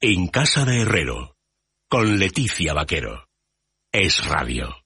En Casa de Herrero, con Leticia Vaquero. Es Radio.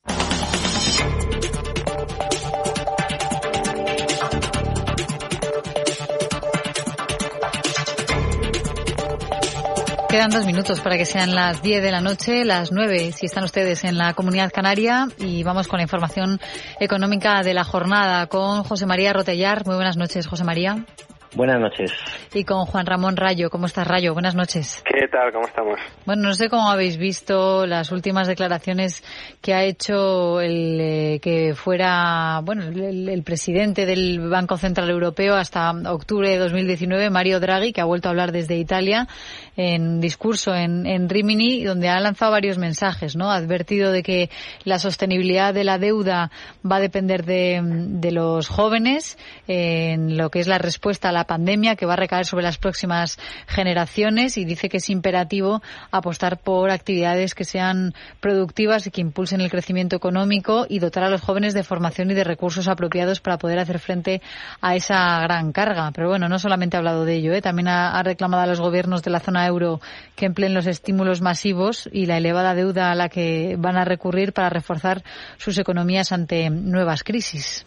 Quedan dos minutos para que sean las 10 de la noche, las 9 si están ustedes en la comunidad canaria y vamos con la información económica de la jornada con José María Rotellar. Muy buenas noches, José María. Buenas noches. Y con Juan Ramón Rayo. ¿Cómo estás, Rayo? Buenas noches. ¿Qué tal? ¿Cómo estamos? Bueno, no sé cómo habéis visto las últimas declaraciones que ha hecho el eh, que fuera, bueno, el, presidente del Banco Central Europeo hasta octubre de 2019, Mario Draghi, que ha vuelto a hablar desde Italia en discurso en, en Rimini, donde ha lanzado varios mensajes, ¿no? Ha advertido de que la sostenibilidad de la deuda va a depender de, de los jóvenes en lo que es la respuesta a la pandemia que va a recaer sobre las próximas generaciones y dice que es imperativo apostar por actividades que sean productivas y que impulsen el crecimiento económico y dotar a los jóvenes de formación y de recursos apropiados para poder hacer frente a esa gran carga. Pero bueno, no solamente ha hablado de ello, ¿eh? también ha, ha reclamado a los gobiernos de la zona euro que empleen los estímulos masivos y la elevada deuda a la que van a recurrir para reforzar sus economías ante nuevas crisis.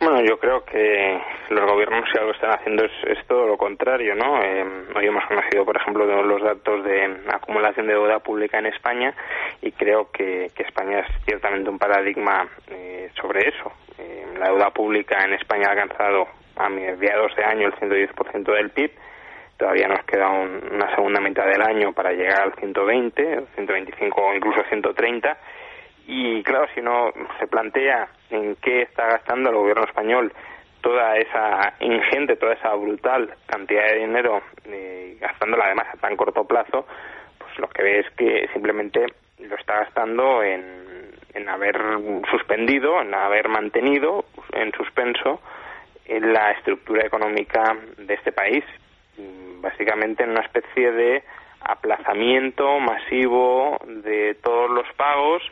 Bueno, yo creo que los gobiernos si algo están haciendo es, todo lo contrario, ¿no? Eh, hoy hemos conocido, por ejemplo, los datos de acumulación de deuda pública en España y creo que, España es ciertamente un paradigma eh, sobre eso. Eh, la deuda pública en España ha alcanzado a mediados de año el 110% del PIB. Todavía nos queda una segunda mitad del año para llegar al 120, 125 o incluso 130 y claro, si uno se plantea en qué está gastando el gobierno español toda esa ingente, toda esa brutal cantidad de dinero, eh, gastándola además a tan corto plazo, pues lo que ve es que simplemente lo está gastando en, en haber suspendido, en haber mantenido en suspenso en la estructura económica de este país, básicamente en una especie de aplazamiento masivo de todos los pagos,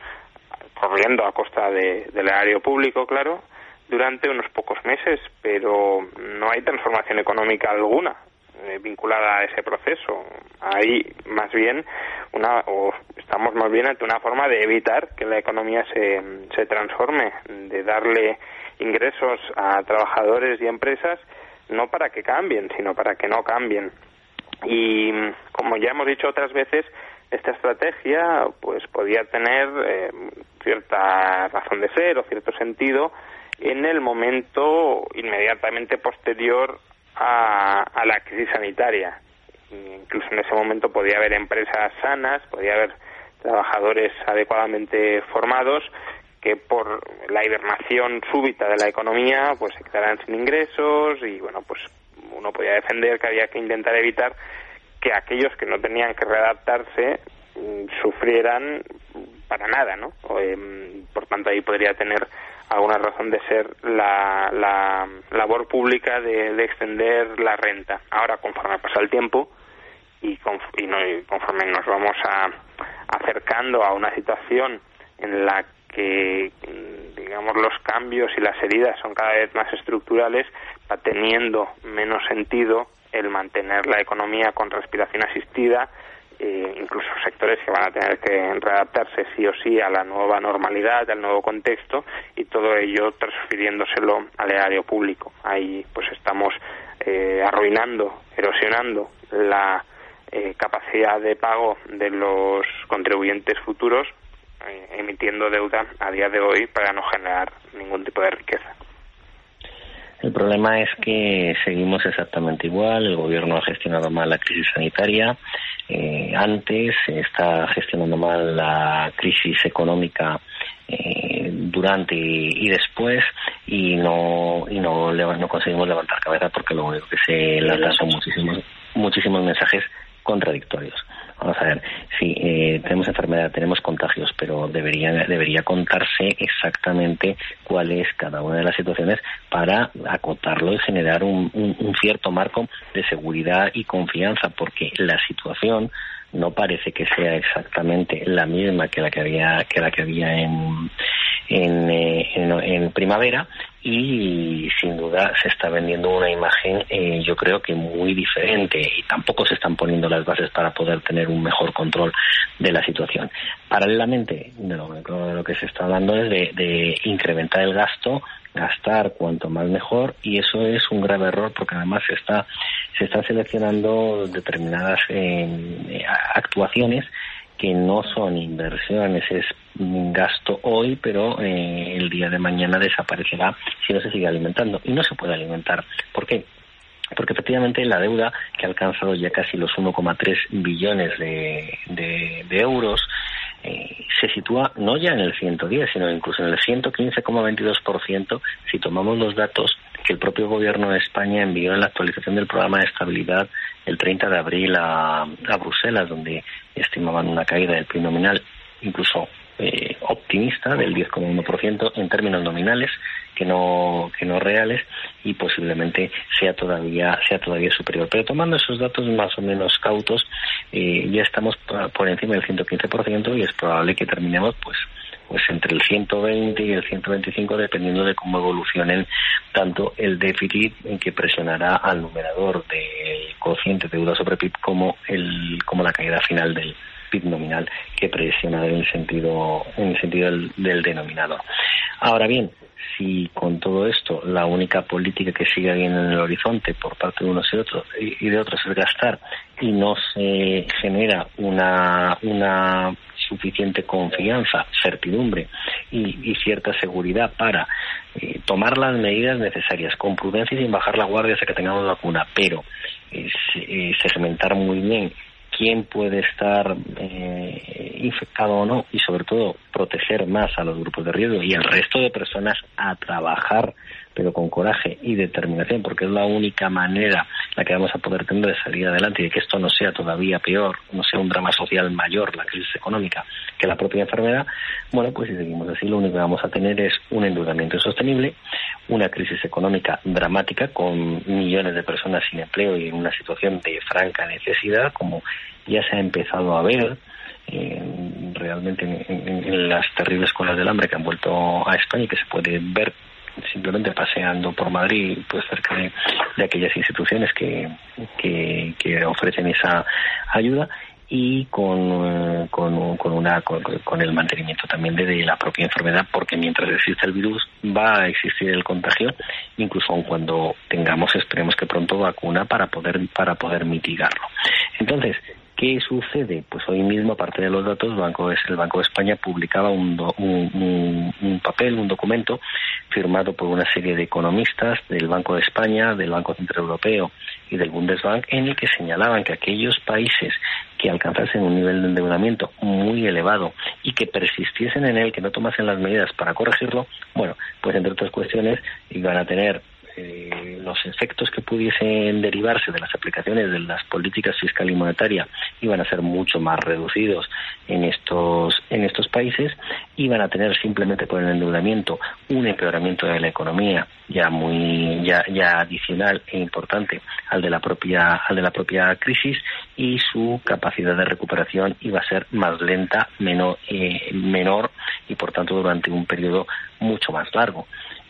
corriendo a costa de, del erario público, claro, durante unos pocos meses, pero no hay transformación económica alguna eh, vinculada a ese proceso. Hay más bien una, o estamos más bien ante una forma de evitar que la economía se, se transforme, de darle ingresos a trabajadores y empresas no para que cambien, sino para que no cambien. Y como ya hemos dicho otras veces, esta estrategia pues podía tener eh, cierta razón de ser o cierto sentido en el momento inmediatamente posterior a, a la crisis sanitaria. Incluso en ese momento podía haber empresas sanas, podía haber trabajadores adecuadamente formados que por la hibernación súbita de la economía pues se quedaran sin ingresos y bueno pues uno podía defender que había que intentar evitar que aquellos que no tenían que readaptarse sufrieran para nada, ¿no? Em, por tanto, ahí podría tener alguna razón de ser la, la labor pública de, extender la renta. Ahora, conforme pasa el tiempo y, y, no, conforme nos vamos a, acercando a una situación en la que, digamos, los cambios y las heridas son cada vez más estructurales, va teniendo menos sentido el mantener la economía con respiración asistida, eh, incluso sectores que van a tener que readaptarse sí o sí a la nueva normalidad, al nuevo contexto y todo ello transfiriéndoselo al erario público. Ahí pues estamos eh, arruinando, erosionando la eh, capacidad de pago de los contribuyentes futuros emitiendo deuda a día de hoy para no generar ningún tipo de riqueza. El problema es que seguimos exactamente igual, el gobierno ha gestionado mal la crisis sanitaria, eh, antes está gestionando mal la crisis económica eh, durante y después y no y no, no conseguimos levantar cabeza porque lo único que se lanzan son muchísimos muchísimos mensajes contradictorios. Vamos a ver, si eh, tenemos enfermedad, tenemos contagios, pero debería, debería contarse exactamente cuál es cada una de las situaciones para acotarlo y generar un, un, cierto marco de seguridad y confianza, porque la situación no parece que sea exactamente la misma que la que había que la que había en en, eh, en, primavera y sin duda se está vendiendo una imagen eh, yo creo que muy diferente y tampoco se están poniendo las bases para poder tener un mejor control de la situación. Paralelamente, de lo, de lo que se está hablando es de, de incrementar el gasto gastar cuanto más mejor y eso es un grave error porque además se está se están seleccionando determinadas eh, actuaciones que no son inversiones, es gasto hoy, pero eh, el día de mañana desaparecerá si no se sigue alimentando. Y no se puede alimentar. ¿Por qué? Porque efectivamente la deuda, que ha alcanzado ya casi los 1,3 billones de, de euros, eh, se sitúa no ya en el 110, sino incluso en el 115,22% si tomamos los datos que el propio gobierno de España envió en la actualización del programa de estabilidad el 30 de abril a, a Bruselas, donde estimaban una caída del PIB nominal incluso eh, optimista del 10,1% en términos nominales que no que no reales y posiblemente sea todavía sea todavía superior. Pero tomando esos datos más o menos cautos eh, ya estamos por encima del 115% y es probable que terminemos pues pues entre el 120 y el 125 dependiendo de cómo evolucionen tanto el déficit que presionará al numerador del cociente de deuda sobre PIB como el como la caída final del nominal que presiona en el sentido en el sentido del, denominador. Ahora bien, si con todo esto la única política que sigue bien en el horizonte por parte de unos y otros y de otros es gastar y no se genera una una suficiente confianza, certidumbre y, cierta seguridad para eh, tomar las medidas necesarias con prudencia y sin bajar la guardia hasta que tengamos vacuna, pero eh, eh, segmentar muy bien quién puede estar eh, infectado o no y sobre todo proteger más a los grupos de riesgo y el resto de personas a trabajar pero con coraje y determinación porque es la única manera la que vamos a poder tener de salir adelante y de que esto no sea todavía peor, no sea un drama social mayor la crisis económica que la propia enfermedad, bueno pues si seguimos así lo único que vamos a tener es un endeudamiento insostenible, una crisis económica dramática con millones de personas sin empleo y en una situación de franca necesidad como ya se ha empezado a ver eh, realmente en, las terribles colas del hambre que han vuelto a España y que se puede ver simplemente paseando por Madrid, pues cerca de, aquellas instituciones que, que, ofrecen esa ayuda y con, eh, con, con, una, con, el mantenimiento también de, la propia enfermedad, porque mientras exista el virus va a existir el contagio, incluso aun cuando tengamos, esperemos que pronto vacuna para poder, para poder mitigarlo. Entonces, ¿Qué sucede? Pues hoy mismo, aparte de los datos, el Banco, el Banco de España publicaba un, un, papel, un documento firmado por una serie de economistas del Banco de España, del Banco Central Europeo y del Bundesbank, en el que señalaban que aquellos países que alcanzasen un nivel de endeudamiento muy elevado y que persistiesen en él, que no tomasen las medidas para corregirlo, bueno, pues entre otras cuestiones iban a tener eh, los efectos que pudiesen derivarse de las aplicaciones de las políticas fiscal y monetaria iban a ser mucho más reducidos en estos en estos países iban a tener simplemente por el endeudamiento un empeoramiento de la economía ya muy ya, ya adicional e importante al de la propia al de la propia crisis y su capacidad de recuperación iba a ser más lenta menor eh, menor y por tanto durante un periodo mucho más largo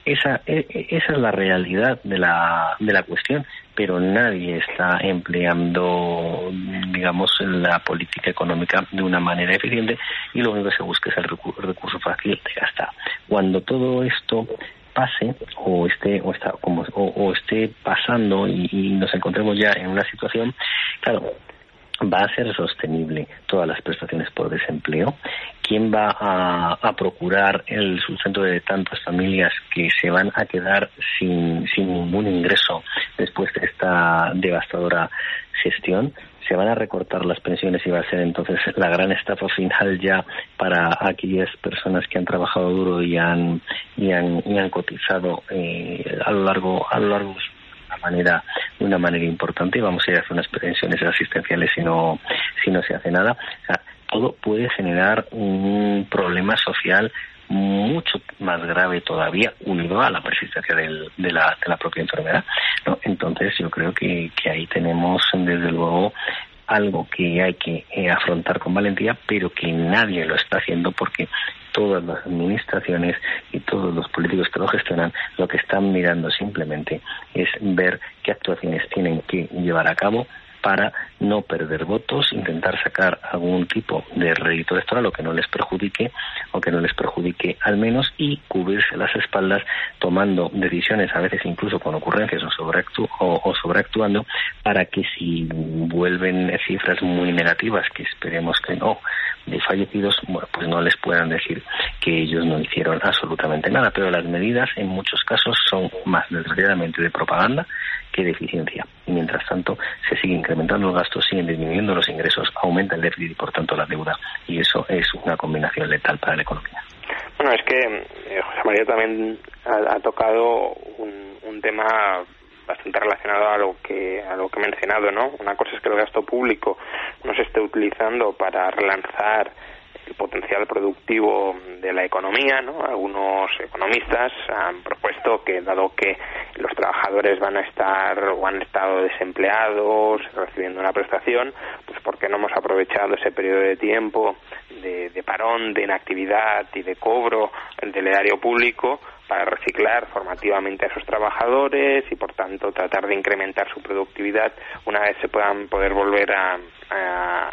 esa, e, e, esa es la realidad de la, de la cuestión, pero nadie está empleando, digamos, la política económica de una manera eficiente y lo único que se busca es el recurso, fácil de gastar. Cuando todo esto pase o esté o está como o, esté pasando y, nos encontremos ya en una situación claro va a ser sostenible todas las prestaciones por desempleo? ¿Quién va a, procurar el sustento de tantas familias que se van a quedar sin, sin ningún ingreso después de esta devastadora gestión? se van a recortar las pensiones y va a ser entonces la gran estafa final ya para aquellas personas que han trabajado duro y han y han, y han cotizado eh, a lo largo a lo largo manera de una manera importante y vamos a ir a hacer unas pensiones asistenciales si no si no se hace nada todo puede generar un problema social mucho más grave todavía unido a la persistencia del, de, la, de la propia enfermedad. ¿no? Entonces yo creo que, que ahí tenemos desde luego algo que hay que eh, afrontar con valentía, pero que nadie lo está haciendo porque todas las administraciones y todos los políticos que lo gestionan lo que están mirando simplemente es ver qué actuaciones tienen que llevar a cabo para no perder votos, intentar sacar algún tipo de rédito electoral o que no les perjudique o que no les perjudique al menos y cubrirse las espaldas tomando decisiones a veces incluso con ocurrencias o, sobreactu o, sobreactuando para que si vuelven cifras muy negativas que esperemos que no de fallecidos, bueno, pues no les puedan decir que ellos no hicieron absolutamente nada, pero las medidas en muchos casos son más desgraciadamente de propaganda que de eficiencia. Y mientras tanto se siguen incrementando los gastos, siguen disminuyendo los ingresos, aumenta el déficit y por tanto la deuda. Y eso es una combinación letal para la economía. Bueno, es que eh, José María también ha, tocado un, un tema bastante relacionado a lo que a lo que he mencionado, ¿no? Una cosa es que el gasto público no se esté utilizando para relanzar el potencial productivo de la economía, ¿no? Algunos economistas han propuesto que dado que los trabajadores van a estar o han estado desempleados, recibiendo una prestación, pues ¿por qué no hemos aprovechado ese periodo de tiempo de, de parón, de inactividad y de cobro del erario público para reciclar formativamente a esos trabajadores y por tanto tratar de incrementar su productividad una vez se puedan poder volver a,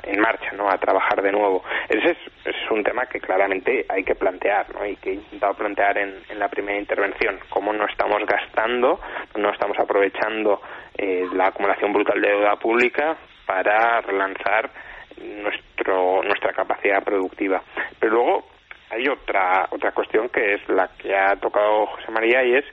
en marcha, ¿no? A trabajar de nuevo. Ese es, es, un tema que claramente hay que plantear, ¿no? Y que he intentado plantear en, en la primera intervención. Cómo no estamos gastando, no estamos aprovechando eh, la acumulación brutal de deuda pública para relanzar nuestro, nuestra capacidad productiva. Pero luego hay otra otra cuestión que es la que ha tocado José María y es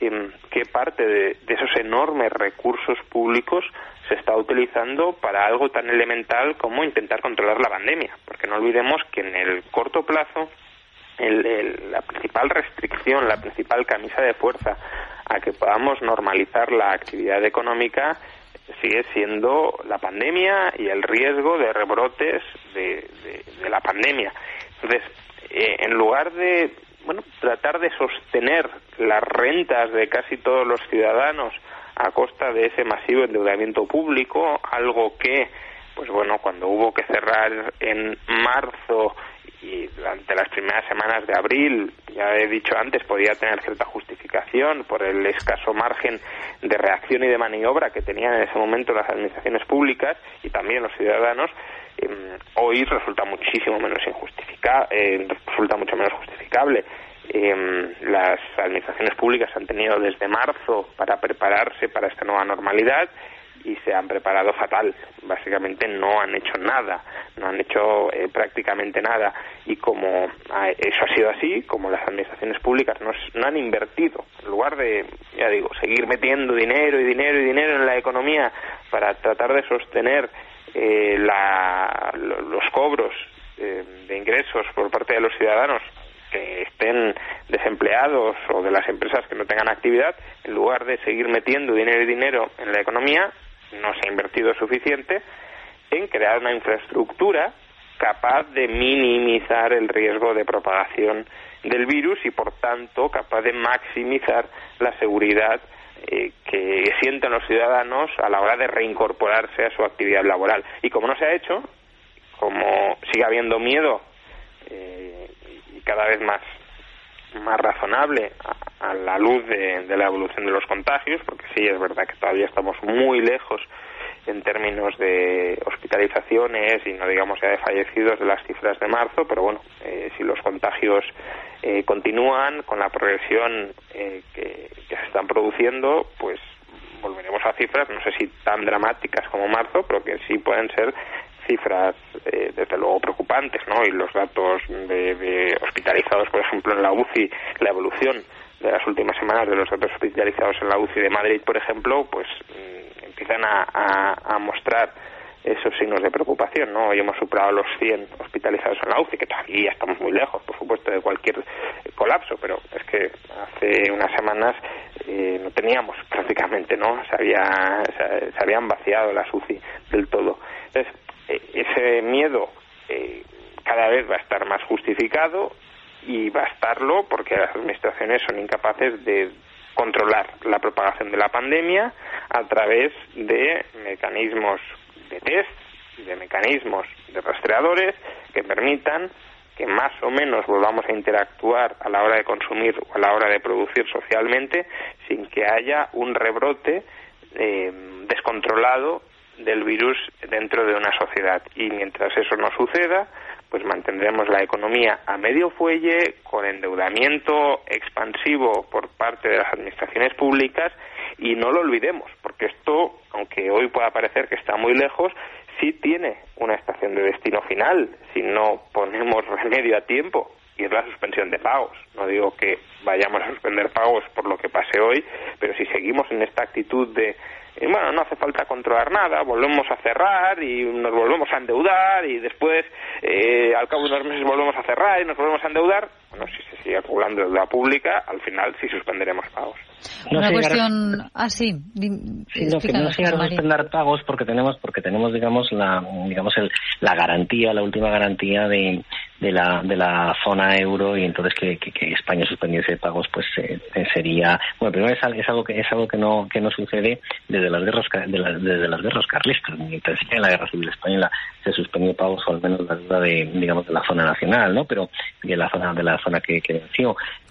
en qué parte de, esos enormes recursos públicos se está utilizando para algo tan elemental como intentar controlar la pandemia, porque no olvidemos que en el corto plazo la principal restricción, la principal camisa de fuerza a que podamos normalizar la actividad económica sigue siendo la pandemia y el riesgo de rebrotes de, de la pandemia. Entonces, eh, en lugar de bueno, tratar de sostener las rentas de casi todos los ciudadanos a costa de ese masivo endeudamiento público, algo que, pues bueno, cuando hubo que cerrar en marzo y durante las primeras semanas de abril, ya he dicho antes, podía tener cierta justificación por el escaso margen de reacción y de maniobra que tenían en ese momento las administraciones públicas y también los ciudadanos, Em, hoy resulta muchísimo menos injustificable, eh, resulta mucho menos justificable. Em, las administraciones públicas han tenido desde marzo para prepararse para esta nueva normalidad y se han preparado fatal. Básicamente no han hecho nada, no han hecho eh, prácticamente nada. Y como eso ha sido así, como las administraciones públicas no, no, han invertido, en lugar de, ya digo, seguir metiendo dinero y dinero y dinero en la economía para tratar de sostener eh, la, los cobros eh, de ingresos por parte de los ciudadanos que estén desempleados o de las empresas que no tengan actividad, en lugar de seguir metiendo dinero y dinero en la economía, no se ha invertido suficiente en crear una infraestructura capaz de minimizar el riesgo de propagación del virus y, por tanto, capaz de maximizar la seguridad eh, que sienten los ciudadanos a la hora de reincorporarse a su actividad laboral. Y como no se ha hecho, como sigue habiendo miedo eh, y cada vez más más razonable a, la luz de, la evolución de los contagios, porque sí es verdad que todavía estamos muy lejos en términos de hospitalizaciones y no digamos ya de fallecidos de las cifras de marzo, pero bueno, eh, si los contagios eh, continúan con la progresión eh, que, se están produciendo, pues volveremos a cifras, no sé si tan dramáticas como marzo, pero que sí pueden ser cifras eh, desde luego preocupantes, ¿no? Y los datos de, hospitalizados, por ejemplo, en la UCI, la evolución de las últimas semanas de los datos hospitalizados en la UCI de Madrid, por ejemplo, pues mm, empiezan a mostrar esos signos de preocupación, ¿no? Hoy hemos superado los 100 hospitalizados en la UCI, que todavía estamos muy lejos, por supuesto, de cualquier colapso, pero es que hace unas semanas eh, no teníamos prácticamente, ¿no? Se, había, se, habían vaciado las UCI del todo. Entonces, eh, ese miedo eh, cada vez va a estar más justificado y va a estarlo porque las administraciones son incapaces de controlar la propagación de la pandemia a través de mecanismos de test de mecanismos de rastreadores que permitan que más o menos volvamos a interactuar a la hora de consumir o a la hora de producir socialmente sin que haya un rebrote eh, descontrolado del virus dentro de una sociedad. Y mientras eso no suceda, pues mantendremos la economía a medio fuelle, con endeudamiento expansivo por parte de las administraciones públicas y no lo olvidemos, porque esto, aunque hoy pueda parecer que está muy lejos, sí tiene una estación de destino final si no ponemos remedio a tiempo y es la suspensión de pagos. No digo que vayamos a suspender pagos por lo que pase hoy, pero si seguimos en esta actitud de y bueno, no hace falta controlar nada, volvemos a cerrar y nos volvemos a endeudar y después, eh, al cabo de unos meses, volvemos a cerrar y nos volvemos a endeudar. Bueno, si se sigue acumulando deuda pública, al final sí suspenderemos pagos. Una cuestión así. Sí, no, que no se a suspender pagos porque tenemos, porque tenemos, digamos, la, digamos, el, la garantía, la última garantía de, de la, de la zona euro y entonces que, que, España suspendiese pagos pues eh, sería bueno primero es, algo que es algo que no que no sucede desde las guerras de desde las guerras carlistas. En la guerra civil española se suspendió pagos o al menos la deuda de digamos de la zona nacional no pero de la zona de la zona que, que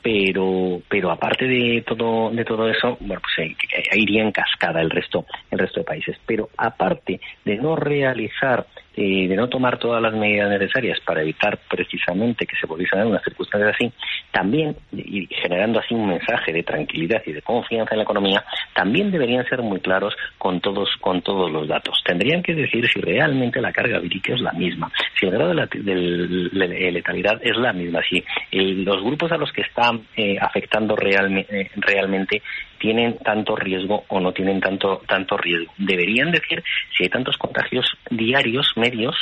pero pero aparte de todo de todo eso bueno pues eh, iría en cascada el resto el resto de países. Pero aparte de no realizar y de no tomar todas las medidas necesarias para evitar precisamente que se volviese a dar una circunstancia así, también, y generando así un mensaje de tranquilidad y de confianza en la economía, también deberían ser muy claros con todos, con todos los datos. Tendrían que decir si realmente la carga vírica es la misma, si el grado de, letalidad es la misma, si los grupos a los que están eh, afectando eh, realmente tienen tanto riesgo o no tienen tanto tanto riesgo. Deberían decir si hay tantos contagios diarios medios.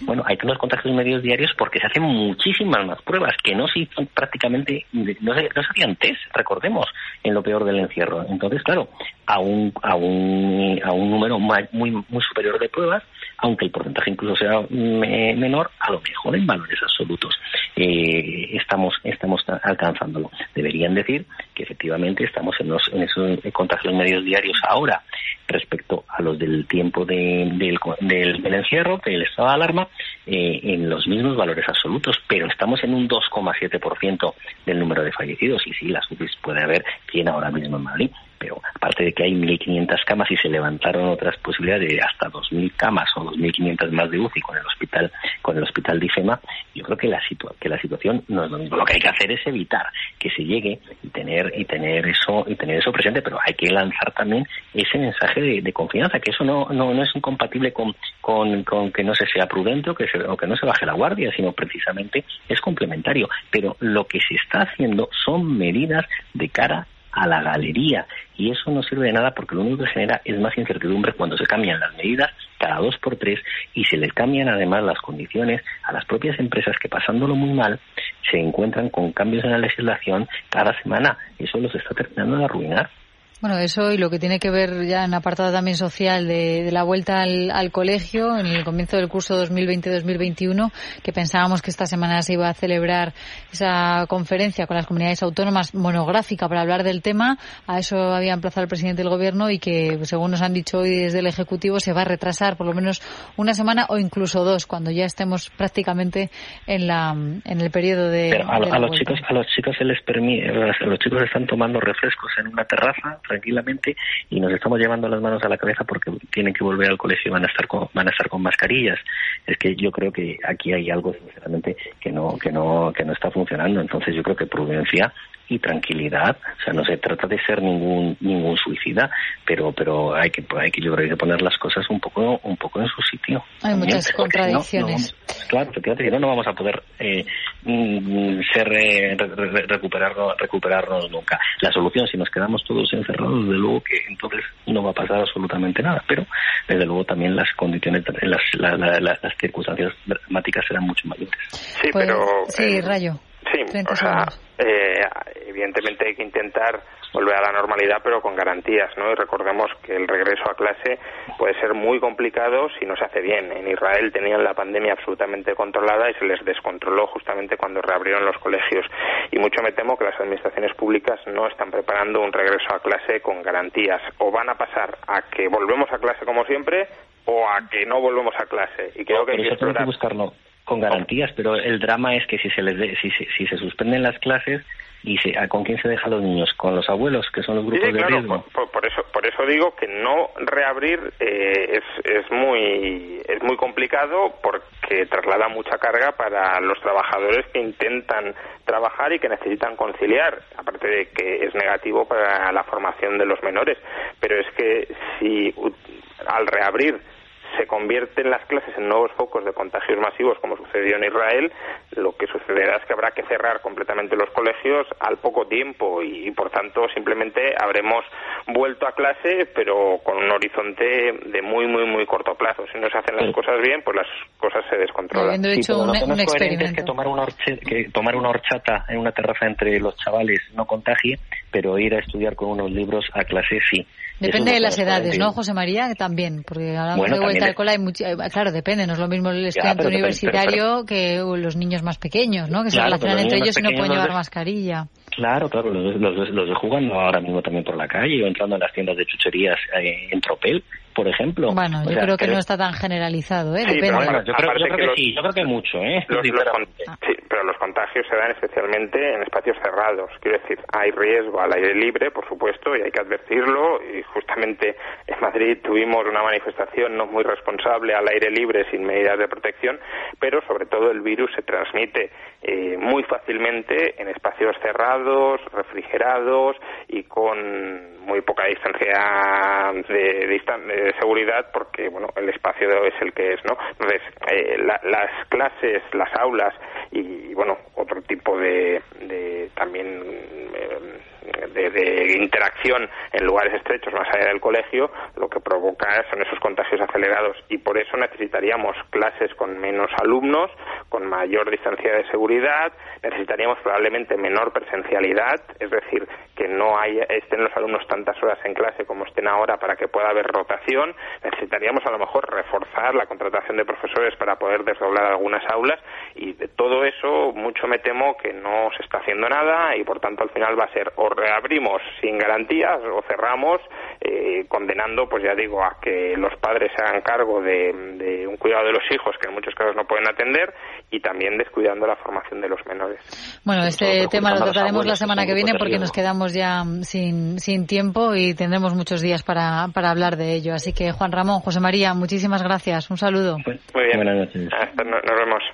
Bueno, hay tantos contagios medios diarios porque se hacen muchísimas más pruebas que no se hizo prácticamente, no se, no se hacían test, recordemos, en lo peor del encierro. Entonces, claro, a un, a un, a un número muy, muy superior de pruebas, aunque el porcentaje incluso sea menor, a lo mejor en valores absolutos eh, estamos, estamos alcanzándolo. Deberían decir que efectivamente estamos en, los, en esos contagios medios diarios ahora respecto a los del tiempo del, del, encierro, del estado de alarma, eh, en los mismos valores absolutos, pero estamos en un 2,7% del número de fallecidos y sí, las UCIs puede haber 100 ahora mismo en Madrid, pero aparte de que hay 1.500 camas y se levantaron otras posibilidades de hasta 2.000 camas o 2.500 más de UCI con el hospital con el hospital de IFEMA, yo creo que la, que la situación no es lo mismo. Lo que hay que hacer es evitar que se llegue y tener y tener eso y tener eso presente, pero hay que lanzar también ese mensaje de, confianza, que eso no, no, no es incompatible con, con, que no se sea prudente o que, o que no se baje la guardia, sino precisamente es complementario. Pero lo que se está haciendo son medidas de cara a la galería. Y eso no sirve de nada porque lo único que genera es más incertidumbre cuando se cambian las medidas cada dos por tres y se les cambian además las condiciones a las propias empresas que pasándolo muy mal se encuentran con cambios en la legislación cada semana. Eso los está terminando de arruinar. Bueno, eso y lo que tiene que ver ya en apartado también social de, la vuelta al, colegio en el comienzo del curso 2020-2021, que pensábamos que esta semana se iba a celebrar esa conferencia con las comunidades autónomas monográfica para hablar del tema. A eso había emplazado el presidente del gobierno y que, según nos han dicho hoy desde el Ejecutivo, se va a retrasar por lo menos una semana o incluso dos, cuando ya estemos prácticamente en la en el periodo de. Pero a, los chicos a los chicos se les permite, los chicos están tomando refrescos en una terraza tranquilamente y nos estamos llevando las manos a la cabeza porque tienen que volver al colegio y van a estar con, van a estar con mascarillas. Es que yo creo que aquí hay algo sinceramente que no que no que no está funcionando. Entonces yo creo que prudencia y tranquilidad. O sea, no se trata de ser ningún ningún suicida, pero pero hay que hay que yo creo que poner las cosas un poco un poco en su sitio. Hay muchas contradicciones. claro, efectivamente, no, no vamos a poder eh, mm, ser eh, recuperarnos recuperarnos nunca. La solución, si nos quedamos todos encerrados, desde luego que entonces no va a pasar absolutamente nada. Pero desde luego también las condiciones, las, las circunstancias dramáticas serán mucho mayores. Sí, pero sí, eh, Rayo. Sí, o sea, eh, evidentemente hay que intentar volver a la normalidad, pero con garantías, ¿no? Y recordemos que el regreso a clase puede ser muy complicado si no se hace bien. En Israel tenían la pandemia absolutamente controlada y se les descontroló justamente cuando reabrieron los colegios. Y mucho me temo que las administraciones públicas no están preparando un regreso a clase con garantías. O van a pasar a que volvemos a clase como siempre o a que no volvemos a clase. Y creo que hay que, que buscarlo con garantías, pero el drama es que si se les si, si se suspenden las clases y con quién se dejan los niños con los abuelos que son los grupos de riesgo. por, eso por eso digo que no reabrir eh, es, es muy es muy complicado porque traslada mucha carga para los trabajadores que intentan trabajar y que necesitan conciliar aparte de que es negativo para la formación de los menores. Pero es que si al reabrir se convierten las clases en nuevos focos de contagios masivos, como sucedió en Israel, lo que sucederá es que habrá que cerrar completamente los colegios al poco tiempo y, por tanto, simplemente habremos vuelto a clase, pero con un horizonte de muy, muy, muy corto plazo. Si no se hacen las cosas bien, pues las cosas se descontrolan. Habiendo hecho un, es que tomar, una que tomar una horchata en una terraza entre los chavales no contagie, pero ir a estudiar con unos libros a clase sí. Depende de las edades, ¿no, José María? También, porque hablamos de vuelta hay eh, claro, depende, no es lo mismo el estudiante universitario que los niños más pequeños, ¿no? Que se relacionan entre ellos y no pueden llevar mascarilla. Claro, claro, los, los, los de jugan ahora mismo también por la calle o entrando en las tiendas de chucherías eh, en tropel por ejemplo. Bueno, yo creo que no está tan generalizado, ¿eh? Depende. yo, creo, que, sí, yo creo que mucho, ¿eh? sí, pero los contagios se dan especialmente en espacios cerrados. Quiero decir, hay riesgo al aire libre, por supuesto, y hay que advertirlo. Y justamente en Madrid tuvimos una manifestación no muy responsable al aire libre sin medidas de protección, pero sobre todo el virus se transmite eh, muy fácilmente en espacios cerrados, refrigerados y con muy poca distancia de, de, seguridad porque bueno el espacio es el que es no entonces eh, las clases las aulas y, bueno otro tipo de, de también eh, de, interacción en lugares estrechos más allá del colegio, lo que provoca son esos contagios acelerados y por eso necesitaríamos clases con menos alumnos, con mayor distancia de seguridad, necesitaríamos probablemente menor presencialidad, es decir, que no hay, estén los alumnos tantas horas en clase como estén ahora para que pueda haber rotación, necesitaríamos a lo mejor reforzar la contratación de profesores para poder desdoblar algunas aulas y de todo eso mucho me temo que no se está haciendo nada y por tanto al final va a ser o reabrimos sin garantías o cerramos eh, condenando pues ya digo a que los padres se hagan cargo de, de un cuidado de los hijos que en muchos casos no pueden atender y también descuidando la formación de los menores. Bueno, este tema lo trataremos la semana que viene porque nos quedamos ya sin, sin tiempo y tendremos muchos días para, para hablar de ello. Así que Juan Ramón, José María, muchísimas gracias. Un saludo. Muy bien. Buenas noches. nos vemos.